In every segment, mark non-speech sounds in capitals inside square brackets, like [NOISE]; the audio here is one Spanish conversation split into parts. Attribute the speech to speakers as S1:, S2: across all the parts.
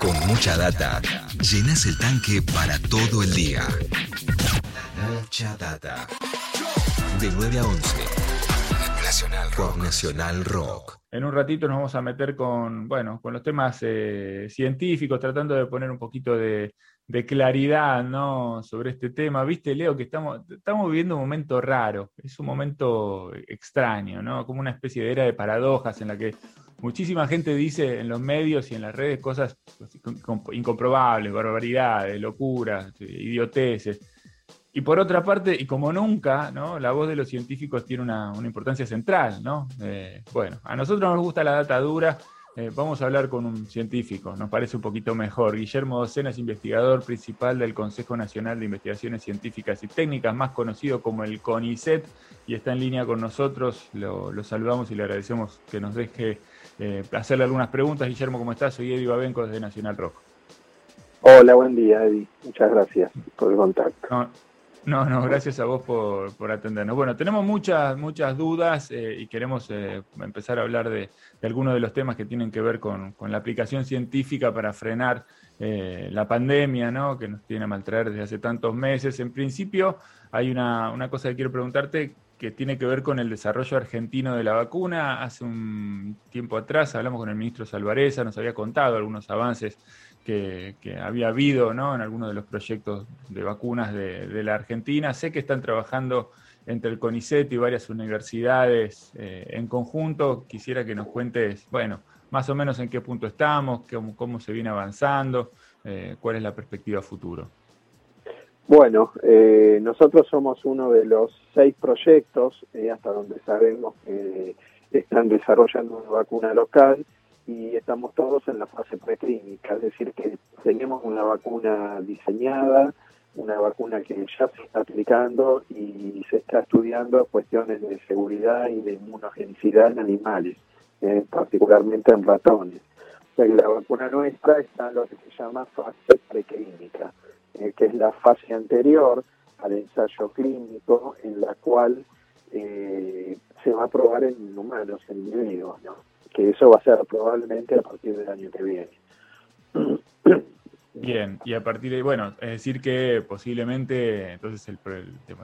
S1: Con mucha data, llenas el tanque para todo el día. Mucha data. De 9 a 11. Nacional Rock. Nacional Rock.
S2: En un ratito nos vamos a meter con, bueno, con los temas eh, científicos, tratando de poner un poquito de, de claridad ¿no? sobre este tema. Viste, Leo, que estamos, estamos viviendo un momento raro, es un momento extraño, ¿no? como una especie de era de paradojas en la que muchísima gente dice en los medios y en las redes cosas incomprobables, barbaridades, locuras, idioteces. Y por otra parte, y como nunca, la voz de los científicos tiene una, importancia central. ¿no? Eh, bueno, a nosotros nos gusta la data dura, eh, vamos a hablar con un científico, nos parece un poquito mejor. Guillermo Docena es investigador principal del Consejo Nacional de Investigaciones Científicas y Técnicas, más conocido como el CONICET, y está en línea con nosotros. Lo, saludamos y le agradecemos que nos deje eh, hacerle algunas preguntas. Guillermo, ¿cómo estás? Soy Eddie Babenco desde Nacional Rojo.
S3: Hola, buen día, Eddie. Muchas gracias por el contacto.
S2: No, no, gracias a vos por, atendernos. Bueno, tenemos muchas, muchas dudas eh, y queremos eh, empezar a hablar de, algunos de los temas que tienen que ver con, la aplicación científica para frenar eh, la pandemia, ¿no? Que nos tiene a maltraer desde hace tantos meses. En principio, hay una, una cosa que quiero preguntarte que tiene que ver con el desarrollo argentino de la vacuna. Hace un tiempo atrás hablamos con el ministro Salvareza, nos había contado algunos avances que, había habido en algunos de los proyectos de vacunas de, la Argentina. Sé que están trabajando entre el CONICET y varias universidades eh, en conjunto. Quisiera que nos cuentes, bueno, más o menos en qué punto estamos, cómo, se viene avanzando, eh, cuál es la perspectiva futuro.
S3: Bueno, eh, nosotros somos uno de los seis proyectos, hasta donde sabemos que están desarrollando una vacuna local y estamos todos en la fase preclínica, es decir, que tenemos una vacuna diseñada, una vacuna que ya se está aplicando y se está estudiando cuestiones de seguridad y de inmunogenicidad en animales, eh, particularmente en ratones. la vacuna nuestra está en lo que se llama fase preclínica, eh, que es la fase anterior al ensayo clínico en la cual eh, se va a probar en humanos, en individuos, ¿no? que eso va a ser probablemente a partir del año que viene.
S2: Bien, y a partir de, bueno, es decir que posiblemente, entonces el,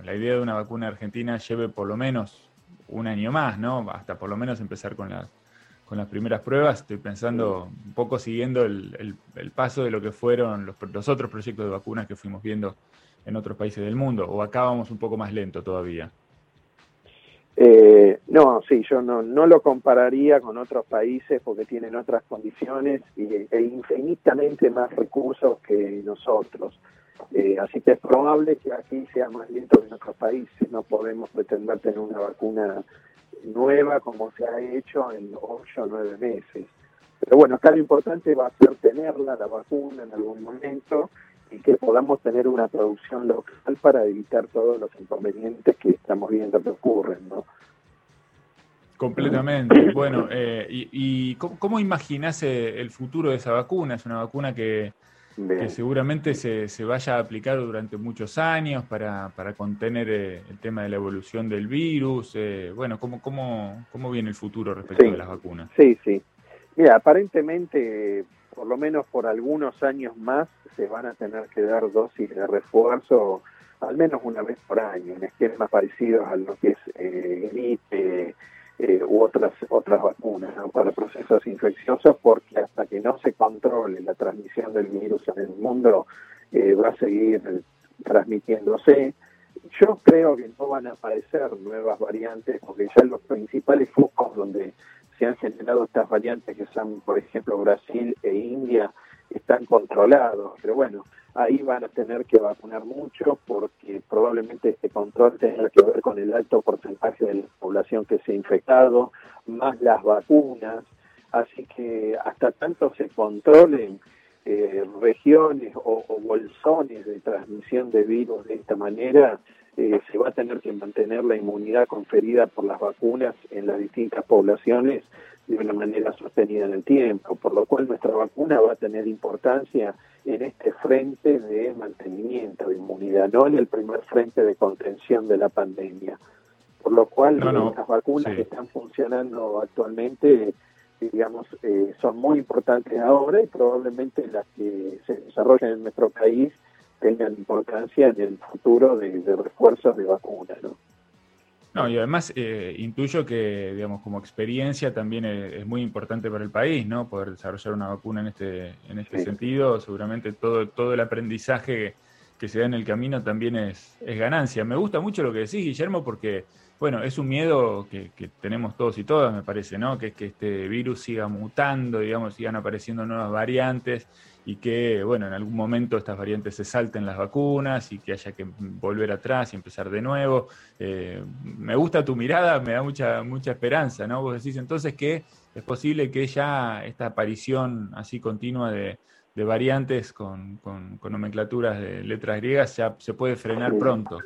S2: la idea de una vacuna argentina lleve por lo menos un año más, ¿no? Hasta por lo menos empezar con las, con las primeras pruebas. Estoy pensando un poco siguiendo el, paso de lo que fueron los, los, otros proyectos de vacunas que fuimos viendo en otros países del mundo, o acá vamos un poco más lento todavía.
S3: Eh, no, sí, yo no, no lo compararía con otros países porque tienen otras condiciones y, e infinitamente más recursos que nosotros. Eh, así que es probable que aquí sea más lento que en otros países. No podemos pretender tener una vacuna nueva como se ha hecho en ocho o nueve meses. Pero bueno, acá lo importante va a ser tenerla, la vacuna en algún momento, y que podamos tener una producción local para evitar todos los inconvenientes que estamos viendo que ocurren, ¿no?
S2: Completamente. [COUGHS] Bueno, eh, ¿y, cómo, imaginas eh, el futuro de esa vacuna? Es una vacuna que, seguramente se, se, vaya a aplicar durante muchos años para, para contener eh, el tema de la evolución del virus. bueno, ¿cómo, cómo, ¿cómo viene el futuro respecto a las vacunas?
S3: Sí, sí. Mira, aparentemente por lo menos por algunos años más se van a tener que dar dosis de refuerzo al menos una vez por año, en esquemas parecidos a lo que es eh, gripe eh, u otras otras vacunas para procesos infecciosos, porque hasta que no se controle la transmisión del virus en el mundo eh, va a seguir transmitiéndose. Yo creo que no van a aparecer nuevas variantes, porque ya los principales focos donde se han generado estas variantes que son, por ejemplo, Brasil e India, están controlados. Pero bueno, ahí van a tener que vacunar mucho porque probablemente este control tenga que ver con el alto porcentaje de la población que se ha infectado, más las vacunas. Así que hasta tanto se controlen eh, regiones o, bolsones de transmisión de virus de esta manera, eh, se va a tener que mantener la inmunidad conferida por las vacunas en las distintas poblaciones de una manera sostenida en el tiempo, por lo cual nuestra vacuna va a tener importancia en este frente de mantenimiento de inmunidad, no en el primer frente de contención de la pandemia. Por lo cual las vacunas que están funcionando actualmente digamos, eh, son muy importantes ahora y probablemente las que se desarrollen en nuestro país tengan importancia en el futuro de, refuerzos de vacunas, ¿no?
S2: No, y además eh, intuyo que, digamos, como experiencia también es, muy importante para el país, ¿no? Poder desarrollar una vacuna en este, en este sentido. Seguramente todo, todo el aprendizaje que se da en el camino también es, es ganancia. Me gusta mucho lo que decís, Guillermo, porque bueno, es un miedo que, tenemos todos y todas, me parece, ¿no? Que es que este virus siga mutando, digamos, sigan apareciendo nuevas variantes y que, bueno, en algún momento estas variantes se salten las vacunas y que haya que volver atrás y empezar de nuevo. Eh, me gusta tu mirada, me da mucha, mucha esperanza, ¿no? Vos decís entonces que es posible que ya esta aparición así continua de, variantes con, con, nomenclaturas de letras griegas ya se puede frenar pronto.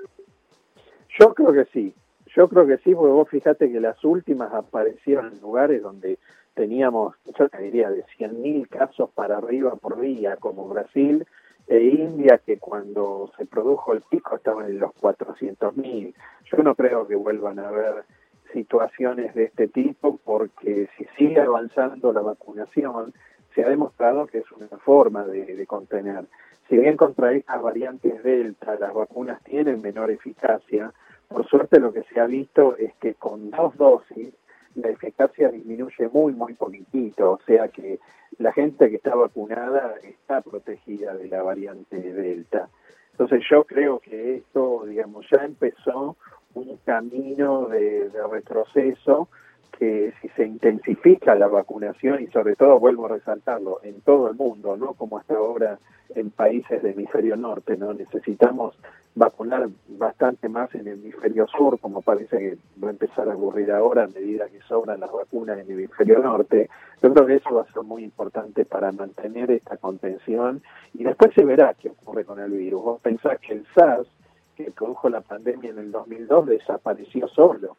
S3: Yo creo que sí, yo creo que sí, porque vos fíjate que las últimas aparecieron en lugares donde teníamos, yo te diría, de 100.000 casos para arriba por día, como Brasil e India, que cuando se produjo el pico estaban en los 400.000. Yo no creo que vuelvan a haber situaciones de este tipo, porque si sigue avanzando la vacunación, se ha demostrado que es una forma de contener. Si bien contra estas variantes Delta las vacunas tienen menor eficacia, por suerte lo que se ha visto es que con dos dosis la eficacia disminuye muy, muy poquitito, o sea que la gente que está vacunada está protegida de la variante Delta. Entonces yo creo que esto, digamos, ya empezó un camino de, de retroceso que si se intensifica la vacunación y sobre todo vuelvo a resaltarlo en todo el mundo, no como hasta ahora en países del hemisferio norte, no necesitamos vacunar bastante más en el hemisferio sur, como parece que va a empezar a ocurrir ahora a medida que sobran las vacunas en el hemisferio norte. Yo creo que eso va a ser muy importante para mantener esta contención y después se verá qué ocurre con el virus. Vos pensás que el SARS, que produjo la pandemia en el 2002, desapareció solo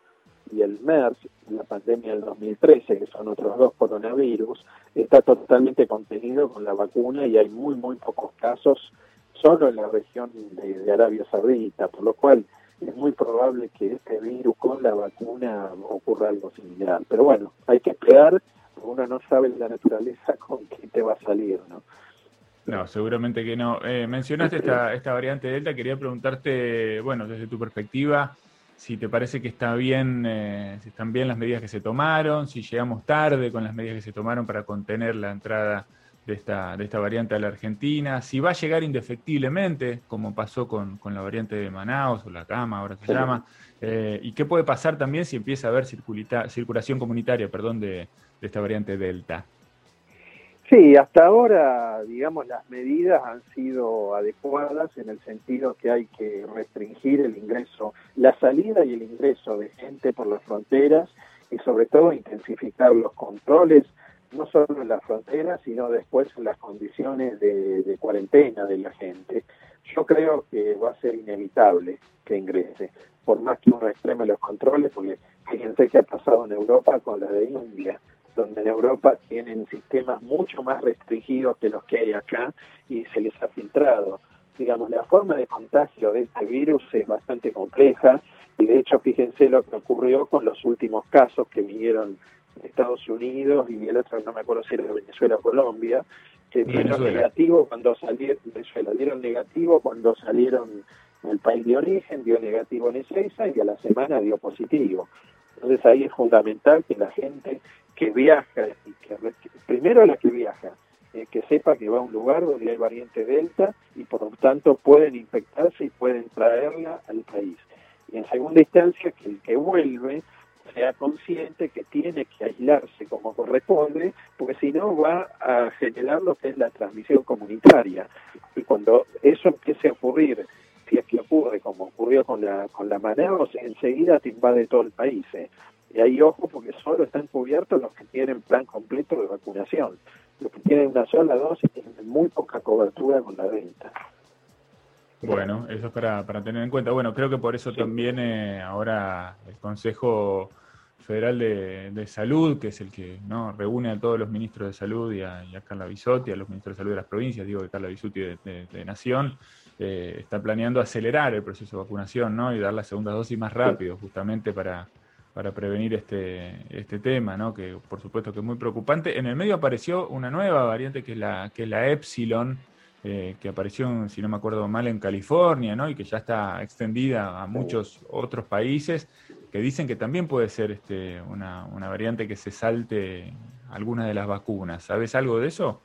S3: y el MERS, la pandemia del 2013, que son otros dos coronavirus, está totalmente contenido con la vacuna y hay muy, muy pocos casos solo en la región de, Arabia Saudita, por lo cual es muy probable que este virus con la vacuna ocurra algo similar. Pero bueno, hay que esperar, porque uno no sabe la naturaleza [LAUGHS] con qué te va a salir, ¿no?
S2: No, seguramente que no. Eh, mencionaste esta, esta variante Delta, quería preguntarte, bueno, desde tu perspectiva, si te parece que está bien, eh, si están bien las medidas que se tomaron, si llegamos tarde con las medidas que se tomaron para contener la entrada de esta, de esta variante a la Argentina, si va a llegar indefectiblemente, como pasó con, la variante de Manaus o la Cama, ahora se llama, eh, y qué puede pasar también si empieza a haber circulación comunitaria perdón, de, de esta variante Delta.
S3: Sí, hasta ahora, digamos, las medidas han sido adecuadas en el sentido que hay que restringir el ingreso, la salida y el ingreso de gente por las fronteras y sobre todo intensificar los controles, no solo en las fronteras, sino después en las condiciones de, cuarentena de la gente. Yo creo que va a ser inevitable que ingrese, por más que uno extreme los controles, porque fíjense que ha pasado en Europa con la de India donde en Europa tienen sistemas mucho más restringidos que los que hay acá y se les ha filtrado. Digamos, la forma de contagio de este virus es bastante compleja y de hecho fíjense lo que ocurrió con los últimos casos que vinieron de Estados Unidos y el otro no me acuerdo si era de Venezuela o Colombia, que dieron negativo cuando salieron, Venezuela, dieron negativo cuando salieron el país de origen, dio negativo en Ezeiza y a la semana dio positivo. Entonces ahí es fundamental que la gente que viaja, y que, primero la que viaja, eh, que sepa que va a un lugar donde hay variante Delta y por lo tanto pueden infectarse y pueden traerla al país. Y en segunda instancia, que el que vuelve sea consciente que tiene que aislarse como corresponde, porque si no va a generar lo que es la transmisión comunitaria. Y cuando eso empiece a ocurrir, si es que ocurre como ocurrió con la, con la Manaus, enseguida te invade todo el país. ¿eh? Y ahí ojo porque solo están cubiertos los que tienen plan completo de vacunación. Los que tienen una sola dosis tienen muy poca cobertura con la venta.
S2: Bueno, eso es para, para tener en cuenta. Bueno, creo que por eso también eh, ahora el Consejo Federal de, Salud, que es el que no reúne a todos los ministros de salud y a, Carla Bisotti, a los ministros de salud de las provincias, digo que Carla Bisotti de, Nación, eh, está planeando acelerar el proceso de vacunación ¿no? y dar la segunda dosis más rápido, justamente para, para prevenir este, este tema, ¿no? que por supuesto que es muy preocupante. En el medio apareció una nueva variante que es la, que es la Epsilon, eh, que apareció, si no me acuerdo mal, en California, ¿no? y que ya está extendida a muchos otros países, que dicen que también puede ser este, una, una variante que se salte algunas de las vacunas. ¿Sabes algo de eso?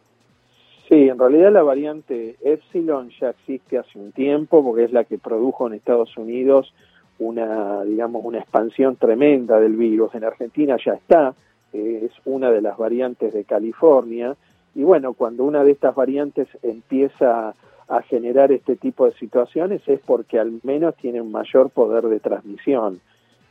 S3: Sí, en realidad la variante Epsilon ya existe hace un tiempo porque es la que produjo en Estados Unidos una, digamos, una expansión tremenda del virus. En Argentina ya está, eh, es una de las variantes de California. Y bueno, cuando una de estas variantes empieza a generar este tipo de situaciones es porque al menos tiene un mayor poder de transmisión.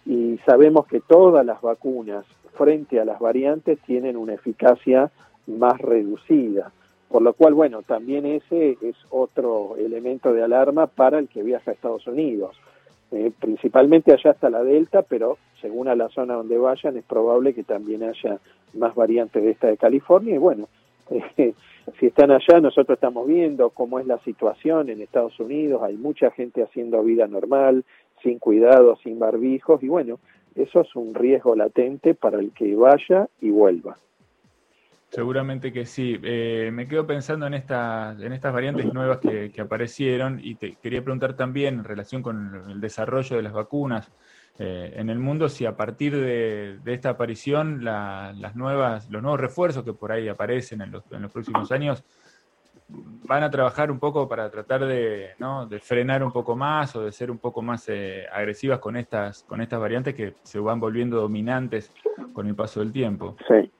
S3: Y sabemos que todas las vacunas frente a las variantes tienen una eficacia más reducida. Por lo cual, bueno, también ese es otro elemento de alarma para el que viaja a Estados Unidos eh, principalmente allá está la Delta, pero según a la zona donde vayan es probable que también haya más variantes de esta de California. Y bueno, eh, [LAUGHS] si están allá nosotros estamos viendo cómo es la situación en Estados Unidos, hay mucha gente haciendo vida normal, sin cuidado, sin barbijos. Y bueno, eso es un riesgo latente para el que vaya y vuelva.
S2: Seguramente que sí. Eh, me quedo pensando en, estas en estas variantes nuevas que, aparecieron y te quería preguntar también en relación con el desarrollo de las vacunas eh, en el mundo, si a partir de, esta aparición las nuevas, los nuevos refuerzos que por ahí aparecen en los, en los próximos años van a trabajar un poco para tratar de, ¿no? de frenar un poco más o de ser un poco más eh, agresivas con estas, con estas variantes que se van volviendo dominantes con el paso del tiempo.
S3: Sí.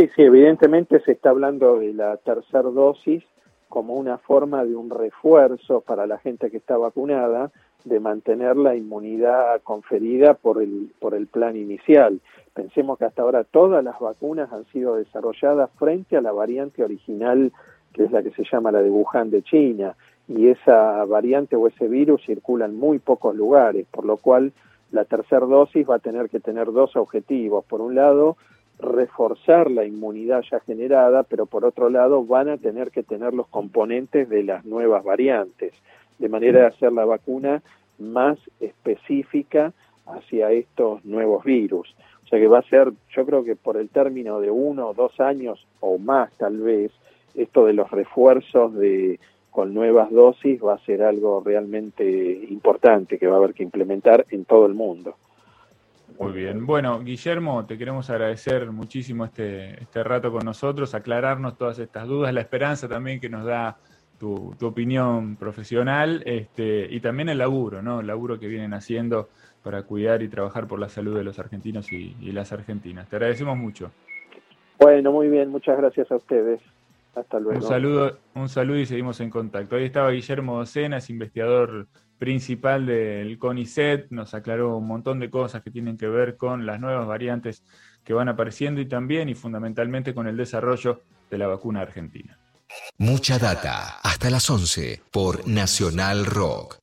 S3: Sí, sí, evidentemente se está hablando de la tercera dosis como una forma de un refuerzo para la gente que está vacunada de mantener la inmunidad conferida por el, por el plan inicial. Pensemos que hasta ahora todas las vacunas han sido desarrolladas frente a la variante original, que es la que se llama la de Wuhan de China, y esa variante o ese virus circula en muy pocos lugares, por lo cual la tercera dosis va a tener que tener dos objetivos. Por un lado, reforzar la inmunidad ya generada, pero por otro lado van a tener que tener los componentes de las nuevas variantes, de manera de hacer la vacuna más específica hacia estos nuevos virus. O sea que va a ser, yo creo que por el término de uno o dos años o más tal vez, esto de los refuerzos de con nuevas dosis va a ser algo realmente importante que va a haber que implementar en todo el mundo.
S2: Muy bien. Bueno, Guillermo, te queremos agradecer muchísimo este, este rato con nosotros, aclararnos todas estas dudas, la esperanza también que nos da tu, opinión profesional este, y también el laburo, ¿no? El laburo que vienen haciendo para cuidar y trabajar por la salud de los argentinos y, las argentinas. Te agradecemos mucho.
S3: Bueno, muy bien, muchas gracias a ustedes. Hasta luego.
S2: Un saludo, un saludo y seguimos en contacto. Ahí estaba Guillermo Docenas, investigador principal del CONICET, nos aclaró un montón de cosas que tienen que ver con las nuevas variantes que van apareciendo y también y fundamentalmente con el desarrollo de la vacuna argentina.
S1: Mucha data, hasta las 11 por Nacional Rock.